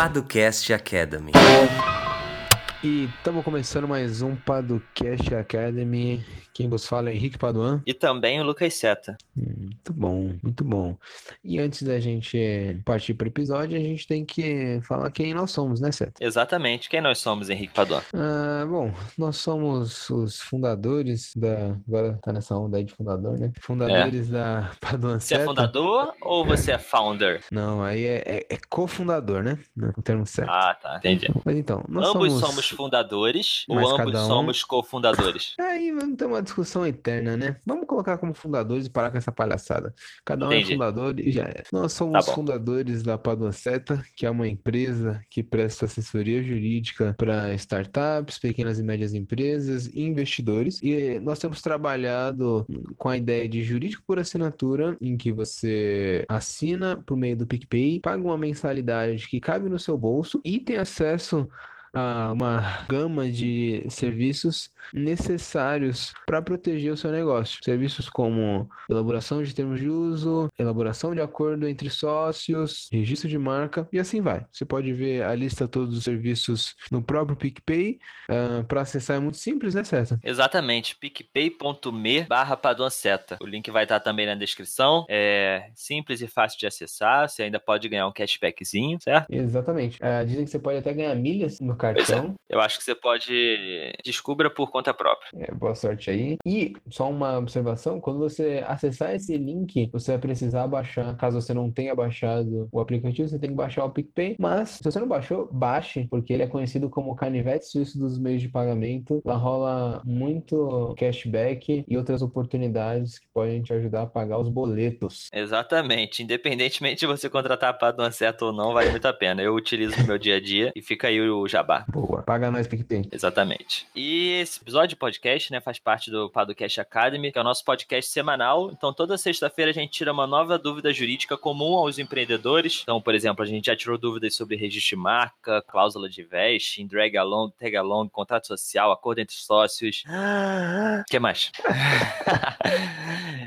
Paducast Academy. E estamos começando mais um Paducast Academy. Quem vos fala é Henrique Paduan. E também o Lucas Seta. Muito bom, muito bom. E antes da gente partir para o episódio, a gente tem que falar quem nós somos, né, Seta? Exatamente. Quem nós somos, Henrique Paduan? Ah, bom, nós somos os fundadores da. Agora tá nessa onda aí de fundador, né? Fundadores da Paduan Você é Seta. fundador ou você é founder? Não, aí é, é- é cofundador, né? O termo certo. Ah, tá. Entendi. Mas então, nós ambos somos. somos fundadores ou Mas ambos cada um- somos cofundadores? Aí vamos ter uma discussão eterna, né? Vamos colocar como fundadores e parar com essa palhaçada. Cada um Entendi. é fundador e já é. Nós somos Tá fundadores da Padua Seta, que é uma empresa que presta assessoria jurídica para startups, pequenas e médias empresas e investidores. E nós temos trabalhado com a ideia de jurídico por assinatura, em que você assina por meio do PicPay, paga uma mensalidade que cabe no seu bolso e tem acesso uma gama de serviços necessários para proteger o seu negócio. Serviços como elaboração de termos de uso, elaboração de acordo entre sócios, registro de marca e assim vai. Você pode ver a lista de todos os serviços no próprio PicPay. para acessar é muito simples, né, César? Exatamente, picpay.me barra. O link vai estar também na descrição. É simples e fácil de acessar. Você ainda pode ganhar um cashbackzinho, certo? Exatamente. Ah, dizem que você pode até ganhar milhas no é. cartão. Eu acho que você pode. Descubra por conta própria. É, boa sorte aí. E só uma observação: quando você acessar esse link, você vai precisar baixar. Caso você não tenha baixado o aplicativo, você tem que baixar o PicPay. Mas se você não baixou, baixe, porque ele é conhecido como canivete suíço dos meios de pagamento. Lá rola muito cashback e outras oportunidades que podem te ajudar a pagar os boletos. Exatamente. Independentemente de você contratar a Paduanceta ou não, vale muito a pena. Eu utilizo no meu dia a dia e fica aí o jabá. Boa. Paga nós, PicPay. Exatamente. E esse episódio de podcast, né, faz parte do Padocast Academy, que é o nosso podcast semanal. Então, toda sexta-feira a gente tira uma nova dúvida jurídica comum aos empreendedores. Então, por exemplo, a gente já tirou dúvidas sobre registro de marca, cláusula de vesting, drag along, tag along, contrato social, acordo entre sócios. O que mais?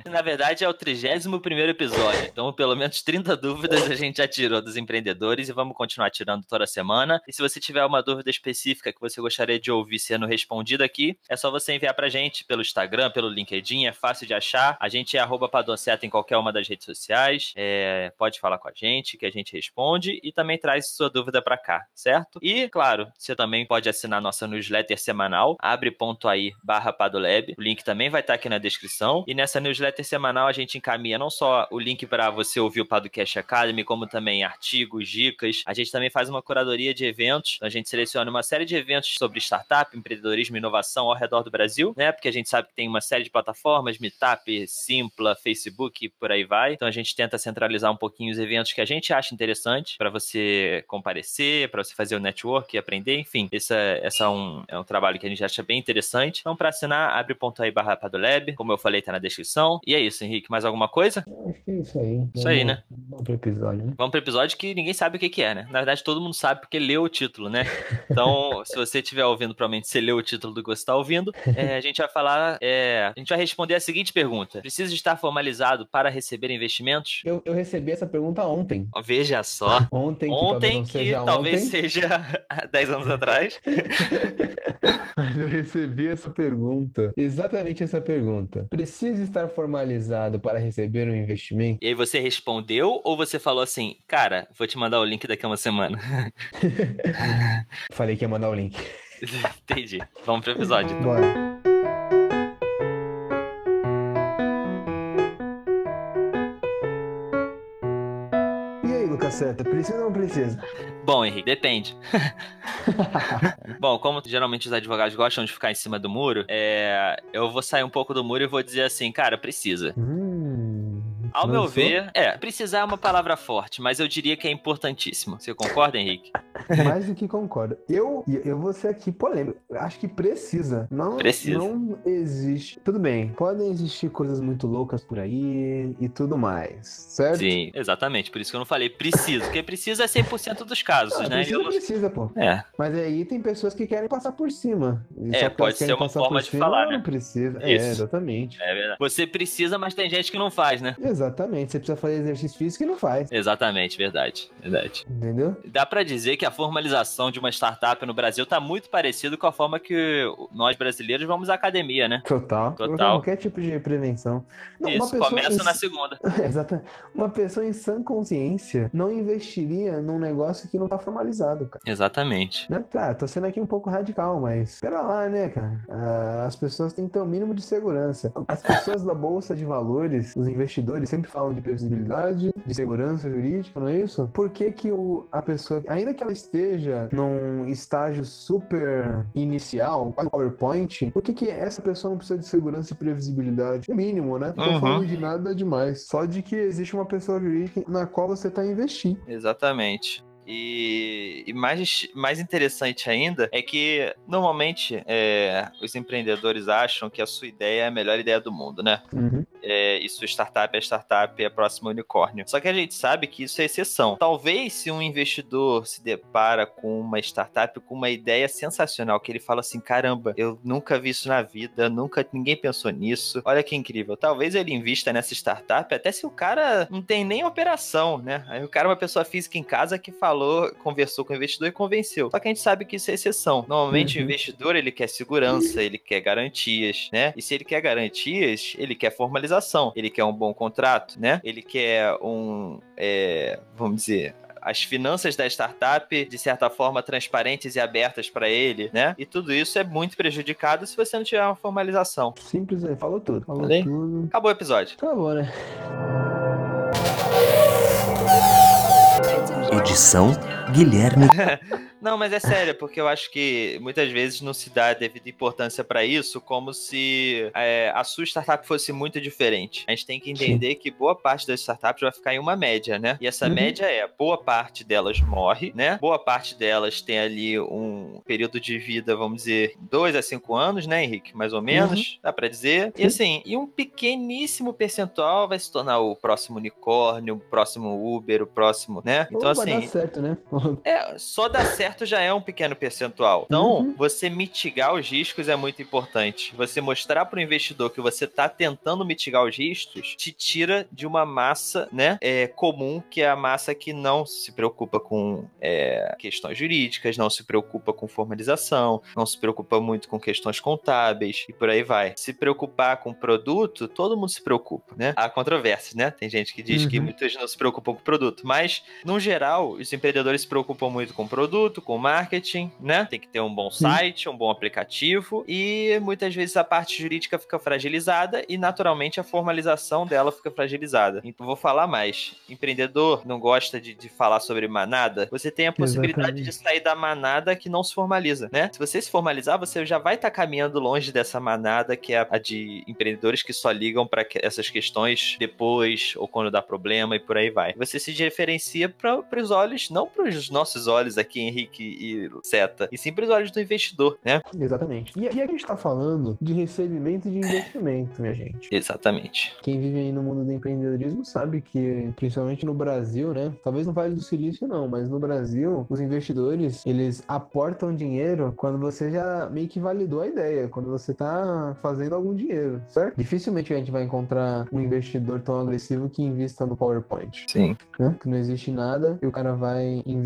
Na verdade, é o 31 primeiro episódio. Então, pelo menos 30 dúvidas a gente já tirou dos empreendedores e vamos continuar tirando toda semana. E se você tiver uma dúvida específica que você gostaria de ouvir sendo respondida aqui, é só você enviar pra gente pelo Instagram, pelo LinkedIn, é fácil de achar. A gente é arroba Padonceta em qualquer uma das redes sociais. É, pode falar com a gente, que a gente responde e também traz sua dúvida pra cá, certo? E, claro, você também pode assinar nossa newsletter semanal, abre.ai barra Padolab. O link também vai estar aqui na descrição. E nessa newsletter semanal a gente encaminha não só o link para você ouvir o Podcast Academy, como também artigos, dicas. A gente também faz uma curadoria de eventos. Então, a gente seleciona uma série de eventos sobre startup, empreendedorismo e inovação ao redor do Brasil, né? Porque a gente sabe que tem uma série de plataformas, Meetup, Simpla, Facebook e por aí vai. Então a gente tenta centralizar um pouquinho os eventos que a gente acha interessante para você comparecer, para você fazer o network e aprender, enfim. Esse, é, esse é, um, é um trabalho que a gente acha bem interessante. Então, para assinar, abre.ai barra Padolab. Como eu falei, tá na descrição. E é isso, Henrique. Mais alguma coisa? Acho que é isso aí. Isso aí, né? Vamos pro episódio, né? Vamos pro episódio que ninguém sabe o que, que é, né? Na verdade, todo mundo sabe porque leu o título, né? Então, se você estiver ouvindo, provavelmente você leu o título do você está ouvindo. É, a gente vai falar. é, a gente vai responder a seguinte pergunta: Precisa estar formalizado para receber investimentos? Eu, eu recebi essa pergunta ontem. Veja só. Ontem, que talvez Ontem, não que seja talvez ontem. seja há 10 anos atrás. Eu recebi essa pergunta. Exatamente essa pergunta. Precisa estar formalizado para receber um investimento? E aí você respondeu ou você falou assim, cara, vou te mandar o link daqui a uma semana? Falei que ia mandar o link. Entendi. Vamos pro episódio. então. Bora. E Seta, precisa ou não precisa? Bom, Henrique, depende. Bom, como geralmente os advogados gostam de ficar em cima do muro, é, eu vou sair um pouco do muro e vou dizer assim, cara, precisa. Hum, Ao meu lançou? ver, é, precisar é uma palavra forte, mas eu diria que é importantíssimo. Você concorda, Henrique? Mais do que concordo. Eu, eu vou ser aqui polêmico. Acho que precisa. Não, Precisa. não existe. Tudo bem, podem existir coisas muito loucas por aí e tudo mais, certo? Sim, exatamente. Por isso que eu não falei preciso, porque precisa é 100% dos casos, Ah, né? precisa, Eu não- precisa, pô. É, Mas aí tem pessoas que querem passar por cima. E É, pode ser uma forma de cima, falar, Não né? precisa. Isso. É, exatamente. é verdade. Você precisa, mas tem gente que não faz, né? Exatamente. Você precisa fazer exercício físico e não faz. Exatamente, verdade, verdade. Entendeu? Dá pra dizer que que a formalização de uma startup no Brasil tá muito parecido com a forma que nós brasileiros vamos à academia, né? Total. Total. Qualquer tipo de prevenção. Não, Isso, começa em- na segunda. Exato. Uma pessoa em sã consciência não investiria num negócio que não tá formalizado, cara. Exatamente. Né? Tá, tô sendo aqui um pouco radical, mas pera lá, né, cara? Ah, as pessoas têm que ter o mínimo de segurança. As pessoas da Bolsa de Valores, os investidores, sempre falam de previsibilidade, de segurança jurídica, não é isso? Por que que o, a pessoa, ainda que ela esteja num estágio super inicial, quase PowerPoint, por que que essa pessoa não precisa de segurança e previsibilidade? É mínimo, né? Não tô Uhum. falando de nada demais. Só de que existe uma pessoa jurídica na qual você tá investindo. Exatamente. E, e mais, mais interessante ainda é que normalmente é, os empreendedores acham que a sua ideia é a melhor ideia do mundo, né? Uhum. É, sua startup é startup é a próxima unicórnio. Só que a gente sabe que isso é exceção. Talvez se um investidor se depara com uma startup com uma ideia sensacional, que ele fala assim: caramba, eu nunca vi isso na vida, nunca ninguém pensou nisso. Olha que incrível. Talvez ele invista nessa startup, até se o cara não tem nem operação, né? Aí o cara é uma pessoa física em casa que falou, conversou com o investidor e convenceu. Só que a gente sabe que isso é exceção. Normalmente Uhum. o investidor ele quer segurança, ele quer garantias, né? E se ele quer garantias, ele quer formalização, ele quer um bom contrato, né? Ele quer um, é, vamos dizer, as finanças da startup, de certa forma, transparentes e abertas para ele, né? E tudo isso é muito prejudicado se você não tiver uma formalização. Simples, aí, falou tudo. Falou Falei? tudo. Acabou o episódio. Acabou, né? Edição Guilherme Não, mas é sério, porque eu acho que muitas vezes não se dá a devida importância para isso, como se é, a sua startup fosse muito diferente. A gente tem que entender que boa parte das startups vai ficar em uma média, né? E essa Uhum. média é, boa parte delas morre, né? Boa parte delas tem ali um período de vida, vamos dizer, dois a cinco anos, né, Henrique? Mais ou menos, dá pra dizer. E Sim. assim, e um pequeníssimo percentual vai se tornar o próximo unicórnio, o próximo Uber, o próximo, né? Então, Ou vai assim, dar certo, né? é, só dar certo já é um pequeno percentual. Então, Uhum. você mitigar os riscos é muito importante. Você mostrar para o investidor que você está tentando mitigar os riscos te tira de uma massa, né, é, comum, que é a massa que não se preocupa com é, questões jurídicas, não se preocupa com formalização, não se preocupa muito com questões contábeis e por aí vai. Se preocupar com produto, todo mundo se preocupa, né? Há controvérsias, né? Tem gente que diz que Uhum. muitas não se preocupam com o produto, mas no geral, os empreendedores se preocupam muito com produto, com marketing, né? Tem que ter um bom site, um bom aplicativo e muitas vezes a parte jurídica fica fragilizada e naturalmente a formalização dela fica fragilizada. Então vou falar mais. Empreendedor não gosta de, de falar sobre manada? Você tem a possibilidade Exatamente. de sair da manada que não se formaliza, né? Se você se formalizar, você já vai estar caminhando longe dessa manada que é a de empreendedores que só ligam para essas questões depois ou quando dá problema e por aí vai. Você se diferencia para os olhos, não para os nossos olhos aqui, Henrique e Seta, e sim para os olhos do investidor, né? Exatamente. E, e a gente tá falando de recebimento de investimento, minha gente. Exatamente. Quem vive aí no mundo do empreendedorismo sabe que, principalmente no Brasil, né? Talvez no Vale do Silício não, mas no Brasil, os investidores, eles aportam dinheiro quando você já meio que validou a ideia, quando você tá fazendo algum dinheiro, certo? Dificilmente a gente vai encontrar um investidor tão agressivo que invista no PowerPoint, Sim. né? Que não existe nada e o cara vai investir.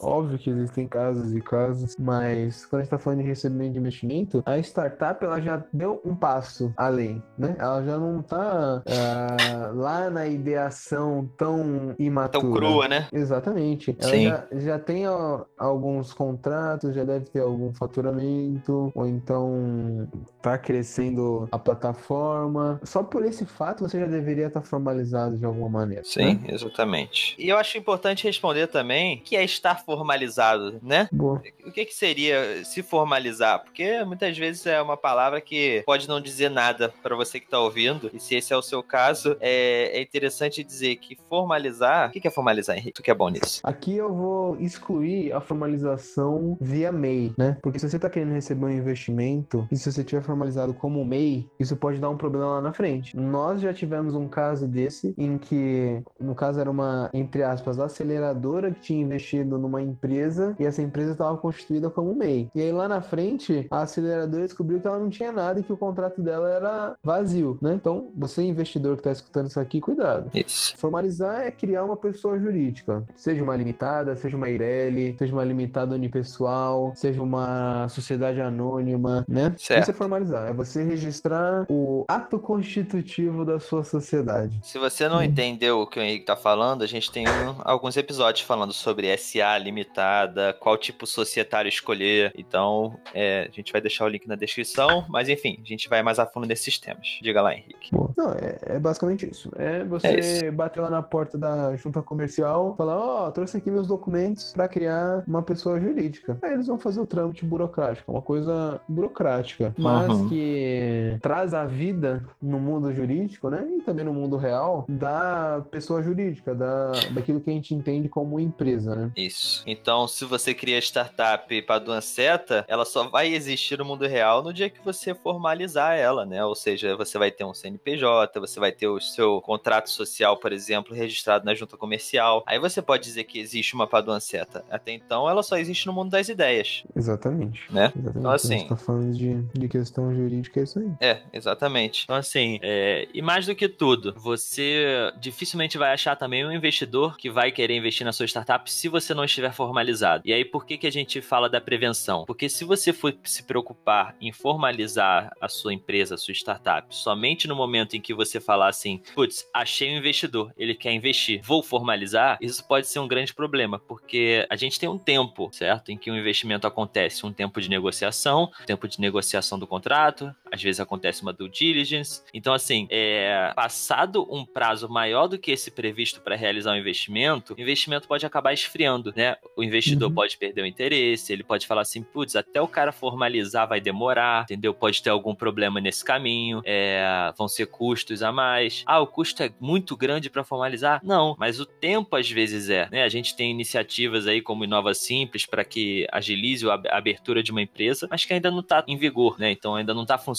Óbvio que existem casos e casos, mas quando a gente tá falando de recebimento de investimento, a startup ela já deu um passo além, né? Ela já não tá ah, lá na ideação tão imatura. Tão crua, né? Exatamente. Ela Sim. já, já tem ó, alguns contratos, já deve ter algum faturamento, ou então tá crescendo a plataforma. Só por esse fato você já deveria estar formalizado de alguma maneira. Sim, né? exatamente. E eu acho importante responder também que é estar formalizado, né? Boa. O que, que seria se formalizar? Porque muitas vezes é uma palavra que pode não dizer nada para você que está ouvindo. E se esse é o seu caso, é, é interessante dizer que formalizar. O que, que é formalizar, Henrique? Tu que é bom nisso. Aqui eu vou excluir a formalização via MEI, né? Porque se você tá querendo receber um investimento e se você tiver formalizado como MEI, isso pode dar um problema lá na frente. Nós já tivemos um caso desse em que, no caso, era uma, entre aspas, aceleradora que tinha investido numa empresa e essa empresa estava constituída como MEI. E aí lá na frente, a aceleradora descobriu que ela não tinha nada e que o contrato dela era vazio, né? Então, você investidor que está escutando isso aqui, cuidado. Isso. Formalizar é criar uma pessoa jurídica, seja uma limitada, seja uma IRELI, seja uma limitada unipessoal, seja uma sociedade anônima, né? Certo. Isso é formalizar, é você registrar o ato constitutivo da sua sociedade. Se você não entendeu o que o Henrique tá falando, a gente tem um- alguns episódios falando sobre SA limitada, qual tipo societário escolher. Então, é, a gente vai deixar o link na descrição. Mas enfim, a gente vai mais a fundo nesses temas. Diga lá, Henrique. Não, é, é basicamente isso. É você É isso. bater lá na porta da junta comercial, falar, ó, trouxe aqui meus documentos para criar uma pessoa jurídica. Aí eles vão fazer o trâmite burocrático, uma coisa burocrática, mas Uhum. que traz a vida no mundo jurídico, né? E também no mundo real da pessoa jurídica, da, daquilo que a gente entende como empresa, né? Isso. Então, se você cria startup para Duanceta, ela só vai existir no mundo real no dia que você formalizar ela, né? Ou seja, você vai ter um CNPJ, você vai ter o seu contrato social, por exemplo, registrado na junta comercial. Aí você pode dizer que existe uma Paduanceta. Até então, ela só existe no mundo das ideias, Exatamente. né? Exatamente. Então, assim- A gente tá falando de, de questão jurídica, é isso aí. É, exatamente. Então, assim, é, e mais do que tudo, você dificilmente vai achar também um investidor que vai querer investir na sua startup se você não estiver formalizado. E aí, por que, que a gente fala da prevenção? Porque se você for se preocupar em formalizar a sua empresa, a sua startup, somente no momento em que você falar assim, putz, achei um investidor, ele quer investir, vou formalizar, isso pode ser um grande problema, porque a gente tem um tempo, certo? Em que o investimento acontece, um tempo de negociação, tempo de negociação do contrato, às vezes acontece uma due diligence. Então, assim, é, passado um prazo maior do que esse previsto para realizar um investimento, o investimento pode acabar esfriando, né? O investidor Uhum. pode perder o interesse, ele pode falar assim, putz, até o cara formalizar vai demorar, entendeu? Pode ter algum problema nesse caminho, é, vão ser custos a mais. Ah, o custo é muito grande para formalizar? Não, mas o tempo às vezes é, né? A gente tem iniciativas aí como Inova Simples para que agilize a ab- a abertura de uma empresa, mas que ainda não tá em vigor, né? Então ainda não tá funcionando,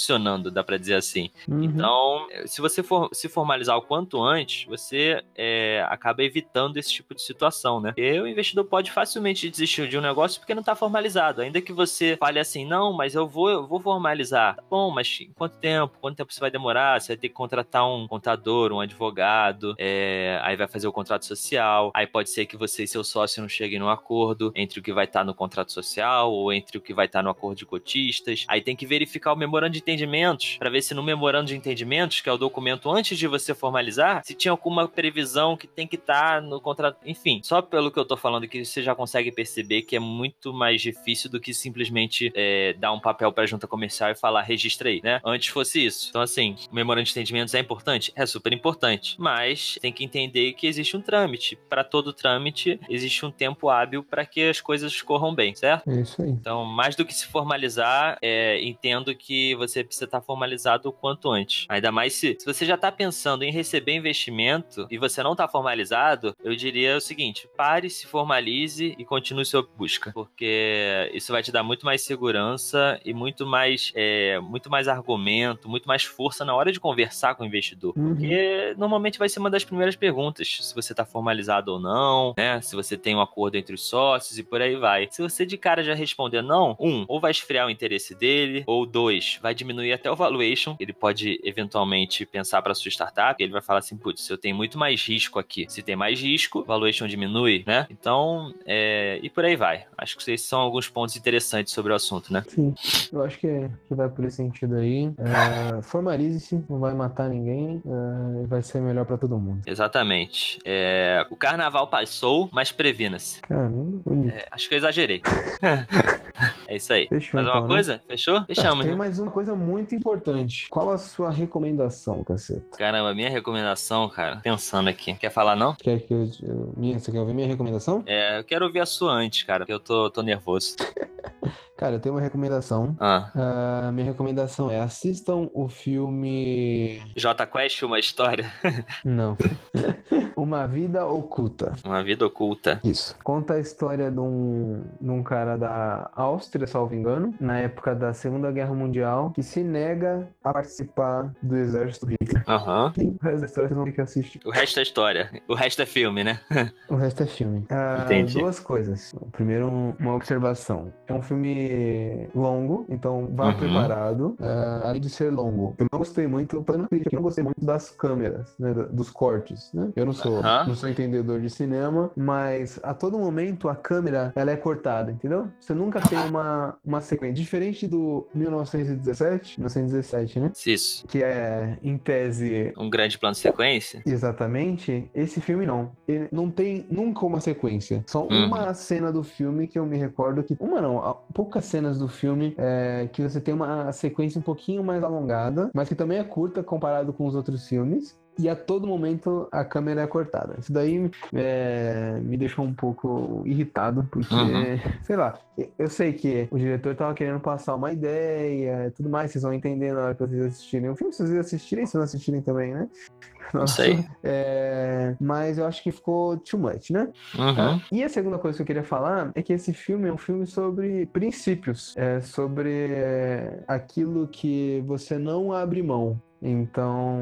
dá para dizer assim. Uhum. Então, se você for se formalizar o quanto antes, você é, acaba evitando esse tipo de situação, né? Porque o investidor pode facilmente desistir de um negócio porque não está formalizado. Ainda que você fale assim, não, mas eu vou, eu vou formalizar. Tá bom, mas em quanto tempo? Quanto tempo você vai demorar? Você vai ter que contratar um contador, um advogado, é, aí vai fazer o contrato social. Aí pode ser que você e seu sócio não cheguem num acordo entre o que vai estar no contrato social ou entre o que vai estar no acordo de cotistas. Aí tem que verificar o memorando de entendimentos para ver se no memorando de entendimentos, que é o documento antes de você formalizar, se tinha alguma previsão que tem que estar no contrato. Enfim, só pelo que eu tô falando que você já consegue perceber que é muito mais difícil do que simplesmente é, dar um papel pra junta comercial e falar registra aí, né? Antes fosse isso. Então, assim, o memorando de entendimentos é importante? É super importante. Mas tem que entender que existe um trâmite. Para todo trâmite, existe um tempo hábil para que as coisas corram bem, certo? É isso aí. Então, mais do que se formalizar, é, entendo que você precisa estar formalizado o quanto antes. Ainda mais se, se você já está pensando em receber investimento e você não está formalizado, eu diria o seguinte: pare, se formalize e continue sua busca. Porque isso vai te dar muito mais segurança e muito mais, é, muito mais argumento, muito mais força na hora de conversar com o investidor. Uhum. Porque normalmente vai ser uma das primeiras perguntas: se você está formalizado ou não, né? Se você tem um acordo entre os sócios e por aí vai. Se você de cara já responder não, um, ou vai esfriar o interesse dele, ou dois, vai diminuir até o valuation. Ele pode eventualmente pensar para sua startup, ele vai falar assim: putz, eu tenho muito mais risco aqui. Se tem mais risco, valuation diminui, né? Então, é... e por aí vai. Acho que esses são alguns pontos interessantes sobre o assunto, né? Sim, eu acho que, é- que vai por esse sentido aí. É, formalize-se, não vai matar ninguém, é, vai ser melhor pra todo mundo. Exatamente. É, O carnaval passou, mas previna-se. Caramba, bonito. É, Acho que eu exagerei. é isso aí. Fechou Mais então, alguma né? coisa? Fechou? Fechamos. Tem né? mais uma coisa muito importante. Qual a sua recomendação, caceta? Caramba, minha recomendação, cara. Pensando aqui. Quer falar, não? Quer que eu, eu- minha, você quer ouvir minha recomendação? É, eu quero ouvir a sua antes, cara, porque eu tô, tô nervoso. Cara, eu tenho uma recomendação. Ah, Ah, minha recomendação é assistam o filme. J Quest, uma história, Não. Uma Vida Oculta. uma vida oculta. Isso. Conta a história de um, de um cara da Áustria, salvo engano, na época da Segunda Guerra Mundial, que se nega a participar do exército Hitler. Aham. O resto da história vocês vão ter que assistir. O resto é história. O resto é filme, né? O resto é filme. Ah, Entendi. duas coisas. Primeiro, um- uma observação. É um filme longo, então vá Uhum. preparado. Ah, além de ser longo, eu não gostei muito, fazendo crítica eu não gostei muito das câmeras, né, dos cortes, né? Eu não sou, Aham. não sou entendedor de cinema, mas a todo momento a câmera ela é cortada, entendeu? Você nunca tem uma, uma sequência. Diferente do 1917, 1917, né? Isso. Que é, em tese, Um grande plano de sequência. Exatamente, esse filme não. Ele não tem nunca uma sequência. Só Uhum. uma cena do filme que eu me recordo que. Uma não, há poucas cenas do filme é, que você tem uma sequência um pouquinho mais alongada, mas que também é curta comparado com os outros filmes. E a todo momento a câmera é cortada. Isso daí é, me deixou um pouco irritado, porque, Uhum. sei lá, eu sei que o diretor tava querendo passar uma ideia e tudo mais, vocês vão entender na hora que vocês assistirem o filme, se vocês assistirem, se não assistirem também, né? Não sei. É, mas eu acho que ficou too much, né? Uhum. E a segunda coisa que eu queria falar é que esse filme é um filme sobre princípios, é sobre é, aquilo que você não abre mão. Então,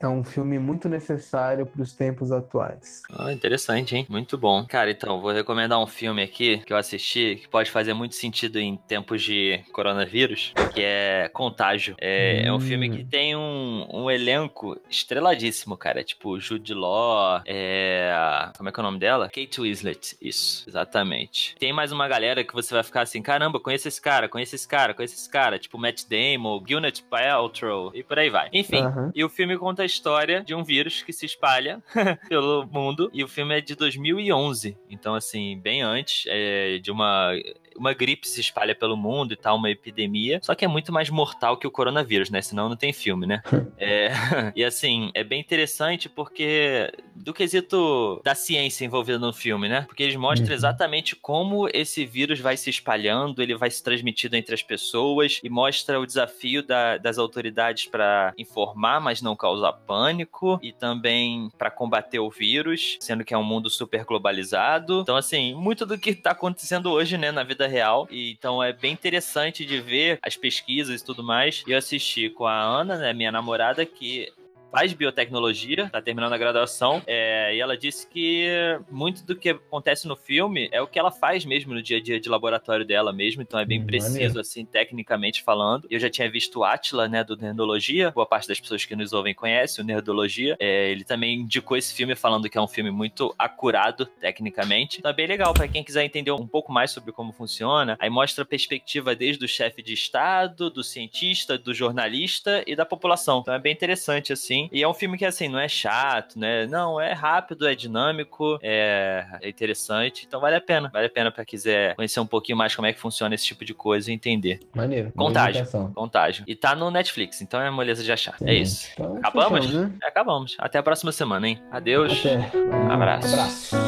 é um filme muito necessário para os tempos atuais. Ah, interessante, hein? Muito bom. Cara, então, vou recomendar um filme aqui que eu assisti que pode fazer muito sentido em tempos de coronavírus, que é Contágio. É, é um filme que Hum. tem um, um elenco estreladíssimo, cara. Tipo, Jude Law, é... Como é que é o nome dela? Kate Winslet. Isso, exatamente. Tem mais uma galera que você vai ficar assim, caramba, conheço esse cara, conheço esse cara, conheço esse cara. Tipo, Matt Damon, Gwyneth Paltrow e por aí vai. Enfim, e o filme conta história de um vírus que se espalha pelo mundo. E o filme é de 2011. Então, assim, bem antes é, de uma. Uma gripe se espalha pelo mundo e tal, uma epidemia. Só que é muito mais mortal que o coronavírus, né? Senão não tem filme, né? É, e assim, é bem interessante porque do quesito da ciência envolvida no filme, né? Porque eles mostram Uhum. exatamente como esse vírus vai se espalhando, ele vai se transmitindo entre as pessoas e mostra o desafio da- das autoridades para informar, mas não causar pânico e também para combater o vírus, sendo que é um mundo super globalizado. Então, assim, muito do que tá acontecendo hoje, né, na vida real. E, então é bem interessante de ver as pesquisas e tudo mais. E eu assisti com a Ana, né, minha namorada, que faz biotecnologia, tá terminando a graduação, é, e ela disse que muito do que acontece no filme é o que ela faz mesmo no dia a dia de laboratório dela mesmo, então é bem Hum, preciso, maneiro. assim, tecnicamente falando. Eu já tinha visto o Atila, né, do Nerdologia, boa parte das pessoas que nos ouvem conhece o Nerdologia, é, ele também indicou esse filme falando que é um filme muito acurado tecnicamente, então é bem legal para quem quiser entender um pouco mais sobre como funciona, aí mostra a perspectiva desde o chefe de estado, do cientista, do jornalista e da população, então é bem interessante, assim, e é um filme que, assim, não é chato, né, não, é rápido, é dinâmico, é, é interessante, então vale a pena, vale a pena para quiser conhecer um pouquinho mais como é que funciona esse tipo de coisa e entender. Maneiro. Contágio. Contágio. E tá no Netflix, então é moleza de achar. É isso. Então, Acabamos? fechamos, né? Acabamos. Até a próxima semana, hein? Adeus. Até. Abraço. Abraço.